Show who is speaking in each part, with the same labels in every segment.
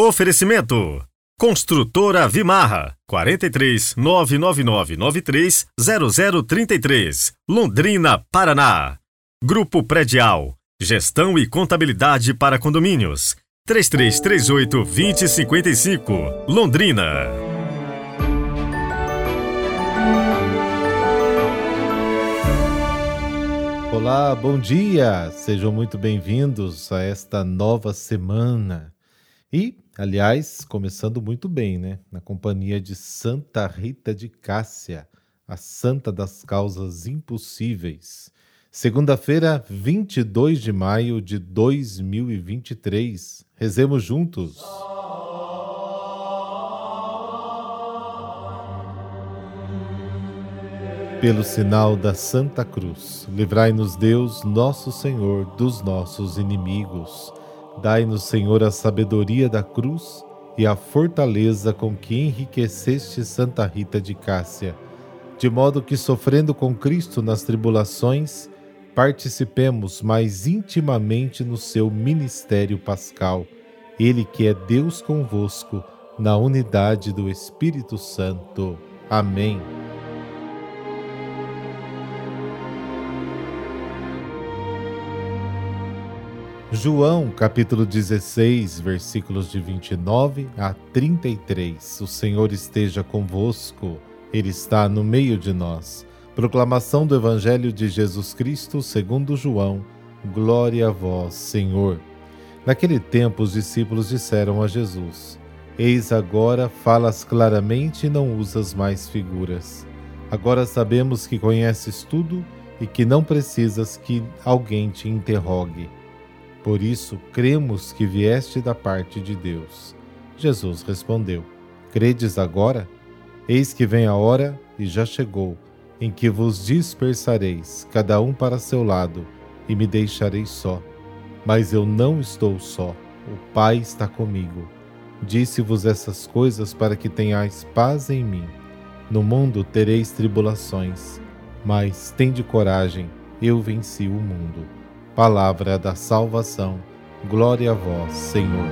Speaker 1: Oferecimento Construtora Vimarra 43 99993 0033 Londrina, Paraná. Grupo Predial Gestão e Contabilidade para Condomínios 3338 2055 Londrina.
Speaker 2: Olá, bom dia! Sejam muito bem-vindos a esta nova semana. E, aliás, começando muito bem, né? Na companhia de Santa Rita de Cássia, a santa das causas impossíveis. Segunda-feira, 22 de maio de 2023. Rezemos juntos. Pelo sinal da Santa Cruz, livrai-nos Deus, nosso Senhor, dos nossos inimigos. Dai-nos, Senhor, a sabedoria da cruz e a fortaleza com que enriqueceste Santa Rita de Cássia, de modo que, sofrendo com Cristo nas tribulações, participemos mais intimamente no seu ministério pascal. Ele que é Deus convosco, na unidade do Espírito Santo. Amém. João, capítulo 16, versículos de 29 a 33. O Senhor esteja convosco, Ele está no meio de nós. Proclamação do Evangelho de Jesus Cristo segundo João. Glória a vós, Senhor. Naquele tempo, os discípulos disseram a Jesus: Eis agora falas claramente e não usas mais figuras. Agora sabemos que conheces tudo e que não precisas que alguém te interrogue. Por isso, cremos que vieste da parte de Deus. Jesus respondeu: Credes agora? Eis que vem a hora, e já chegou, em que vos dispersareis, cada um para seu lado, e me deixareis só. Mas eu não estou só, o Pai está comigo. Disse-vos essas coisas para que tenhais paz em mim. No mundo tereis tribulações, mas tende coragem, eu venci o mundo. Palavra da salvação. Glória a vós, Senhor.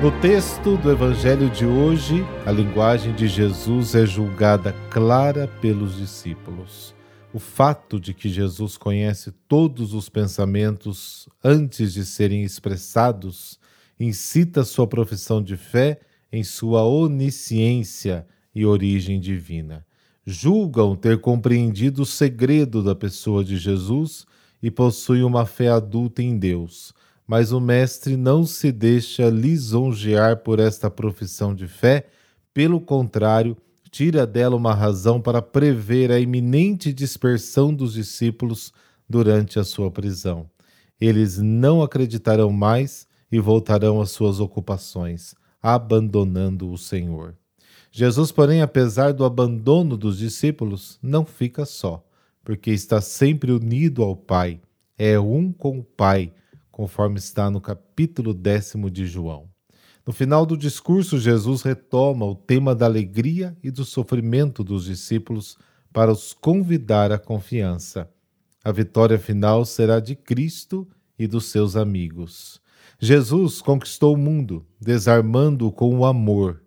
Speaker 2: No texto do Evangelho de hoje, a linguagem de Jesus é julgada clara pelos discípulos. O fato de que Jesus conhece todos os pensamentos antes de serem expressados incita sua profissão de fé em sua onisciência e origem divina julgam ter compreendido o segredo da pessoa de Jesus e possuem uma fé adulta em Deus. Mas o Mestre não se deixa lisonjear por esta profissão de fé, pelo contrário, tira dela uma razão para prever a iminente dispersão dos discípulos durante a sua prisão. Eles não acreditarão mais e voltarão às suas ocupações, abandonando o Senhor. Jesus, porém, apesar do abandono dos discípulos, não fica só, porque está sempre unido ao Pai, é um com o Pai, conforme está no capítulo décimo de João. No final do discurso, Jesus retoma o tema da alegria e do sofrimento dos discípulos para os convidar à confiança. A vitória final será de Cristo e dos seus amigos. Jesus conquistou o mundo, desarmando-o com o amor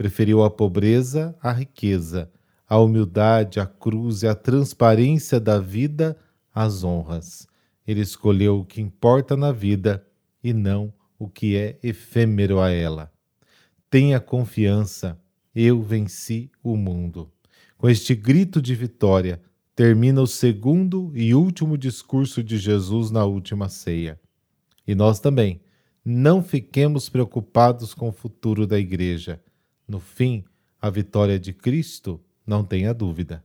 Speaker 2: Preferiu a pobreza à riqueza, a humildade à cruz e a transparência da vida às honras. Ele escolheu o que importa na vida e não o que é efêmero a ela. Tenha confiança, eu venci o mundo. Com este grito de vitória, termina o segundo e último discurso de Jesus na última ceia. E nós também, não fiquemos preocupados com o futuro da igreja. No fim, a vitória de Cristo, não tenha dúvida.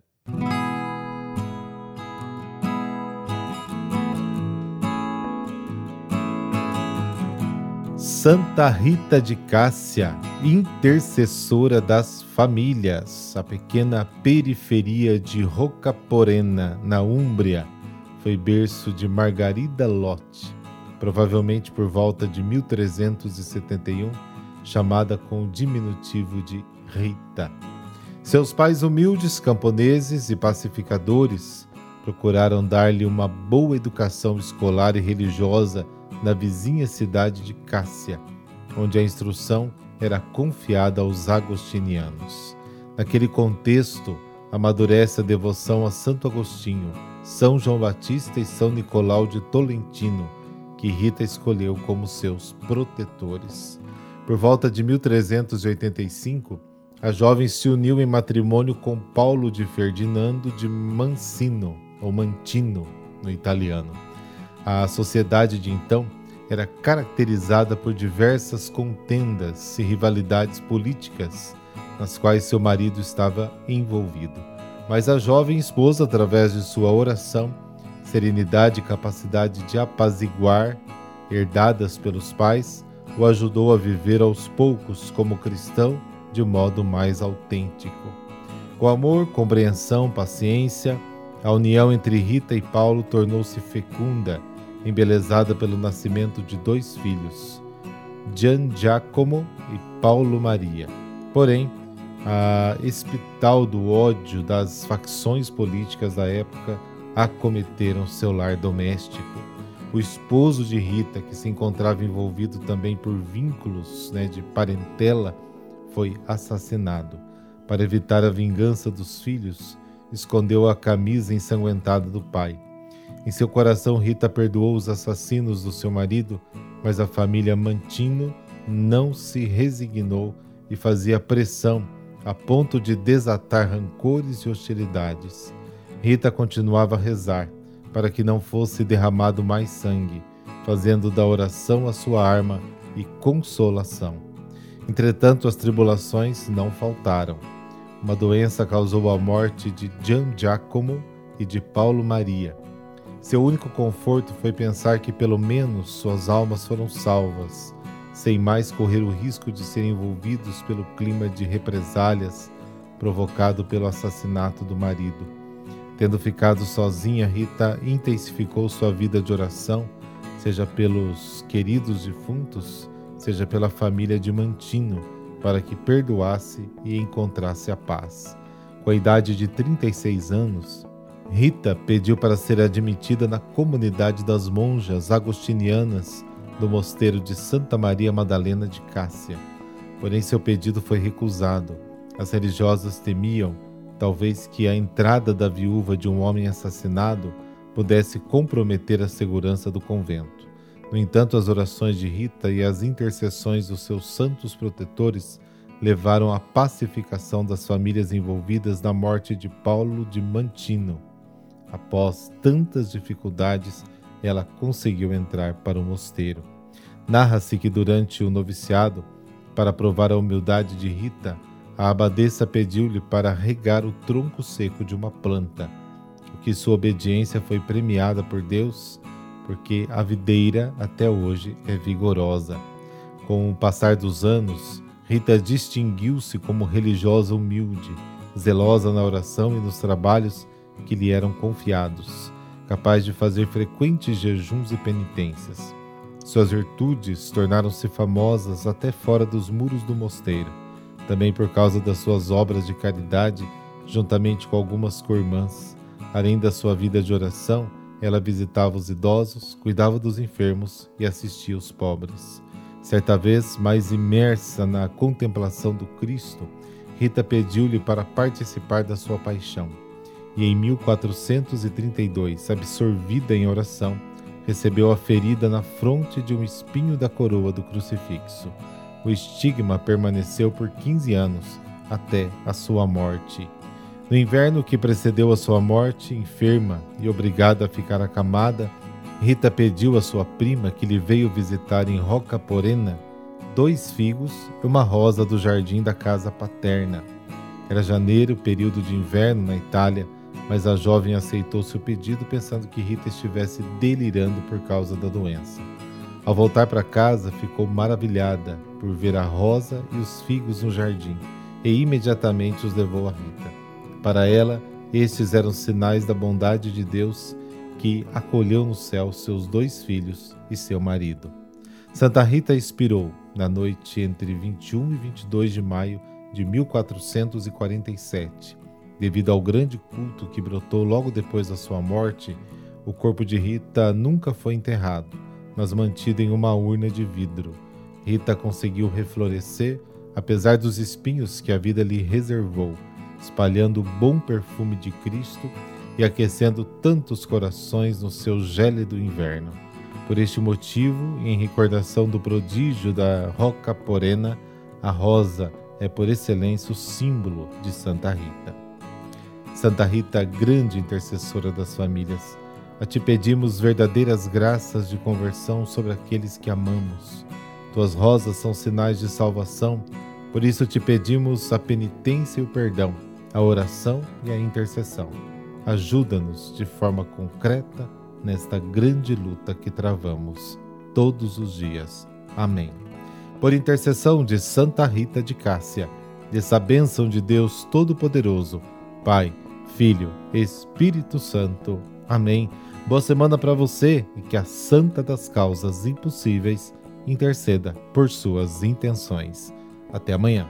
Speaker 2: Santa Rita de Cássia, intercessora das famílias, a pequena periferia de Rocaporena, na Úmbria, foi berço de Margarida Lotte, provavelmente por volta de 1371 chamada com o diminutivo de Rita. Seus pais humildes, camponeses e pacificadores, procuraram dar-lhe uma boa educação escolar e religiosa na vizinha cidade de Cássia, onde a instrução era confiada aos agostinianos. Naquele contexto, amadurece a devoção a Santo Agostinho, São João Batista e São Nicolau de Tolentino, que Rita escolheu como seus protetores. Por volta de 1385, a jovem se uniu em matrimônio com Paulo de Ferdinando de Mancino, ou Mantino, no italiano. A sociedade de então era caracterizada por diversas contendas e rivalidades políticas nas quais seu marido estava envolvido. Mas a jovem esposa, através de sua oração, serenidade e capacidade de apaziguar, herdadas pelos pais, o ajudou a viver aos poucos como cristão de modo mais autêntico. Com amor, compreensão, paciência, a união entre Rita e Paulo tornou-se fecunda, embelezada pelo nascimento de dois filhos, Gian Giacomo e Paulo Maria. Porém, a espital do ódio das facções políticas da época acometeram seu lar doméstico. O esposo de Rita, que se encontrava envolvido também por vínculos né, de parentela, foi assassinado. Para evitar a vingança dos filhos, escondeu a camisa ensanguentada do pai. Em seu coração, Rita perdoou os assassinos do seu marido, mas a família Mantino não se resignou e fazia pressão a ponto de desatar rancores e hostilidades. Rita continuava a rezar para que não fosse derramado mais sangue, fazendo da oração a sua arma e consolação. Entretanto, as tribulações não faltaram. Uma doença causou a morte de Gian Giacomo e de Paulo Maria. Seu único conforto foi pensar que pelo menos suas almas foram salvas sem mais correr o risco de serem envolvidos pelo clima de represálias provocado pelo assassinato do marido. Tendo ficado sozinha, Rita intensificou sua vida de oração, seja pelos queridos defuntos, seja pela família de Mantino, para que perdoasse e encontrasse a paz. Com a idade de 36 anos, Rita pediu para ser admitida na comunidade das monjas agostinianas do mosteiro de Santa Maria Madalena de Cássia. Porém, seu pedido foi recusado. As religiosas temiam, talvez, que a entrada da viúva de um homem assassinado pudesse comprometer a segurança do convento. No entanto, as orações de Rita e as intercessões dos seus santos protetores levaram à pacificação das famílias envolvidas na morte de Paulo de Mantino. Após tantas dificuldades, ela conseguiu entrar para o mosteiro. Narra-se que durante o noviciado, para provar a humildade de Rita, a abadesa pediu-lhe para regar o tronco seco de uma planta, o que sua obediência foi premiada por Deus, porque a videira até hoje é vigorosa. Com o passar dos anos, Rita distinguiu-se como religiosa humilde, zelosa na oração e nos trabalhos que lhe eram confiados capaz de fazer frequentes jejuns e penitências. Suas virtudes tornaram-se famosas até fora dos muros do mosteiro, também por causa das suas obras de caridade, juntamente com algumas co-irmãs. Além da sua vida de oração, ela visitava os idosos, cuidava dos enfermos e assistia os pobres. Certa vez, mais imersa na contemplação do Cristo, Rita pediu-lhe para participar da sua paixão e em 1432, absorvida em oração, recebeu a ferida na fronte de um espinho da coroa do crucifixo. O estigma permaneceu por 15 anos, até a sua morte. No inverno que precedeu a sua morte, enferma e obrigada a ficar acamada, Rita pediu à sua prima que lhe veio visitar em Roca Porena dois figos e uma rosa do jardim da casa paterna. Era janeiro, período de inverno na Itália, mas a jovem aceitou seu pedido pensando que Rita estivesse delirando por causa da doença. Ao voltar para casa, ficou maravilhada por ver a rosa e os figos no jardim e imediatamente os levou a Rita. Para ela, estes eram sinais da bondade de Deus que acolheu no céu seus dois filhos e seu marido. Santa Rita expirou na noite entre 21 e 22 de maio de 1447 Devido ao grande culto que brotou logo depois da sua morte, o corpo de Rita nunca foi enterrado, mas mantido em uma urna de vidro. Rita conseguiu reflorescer, apesar dos espinhos que a vida lhe reservou, espalhando o bom perfume de Cristo e aquecendo tantos corações no seu gélido inverno. Por este motivo, em recordação do prodígio da Roca Porena, a rosa é por excelência o símbolo de Santa Rita. Santa Rita, grande intercessora das famílias, a ti pedimos verdadeiras graças de conversão sobre aqueles que amamos. Tuas rosas são sinais de salvação, por isso te pedimos a penitência e o perdão, a oração e a intercessão. Ajuda-nos de forma concreta nesta grande luta que travamos todos os dias. Amém. Por intercessão de Santa Rita de Cássia, dessa bênção de Deus Todo-Poderoso, Pai, Filho, Espírito Santo. Amém. Boa semana para você e que a Santa das Causas Impossíveis interceda por suas intenções. Até amanhã.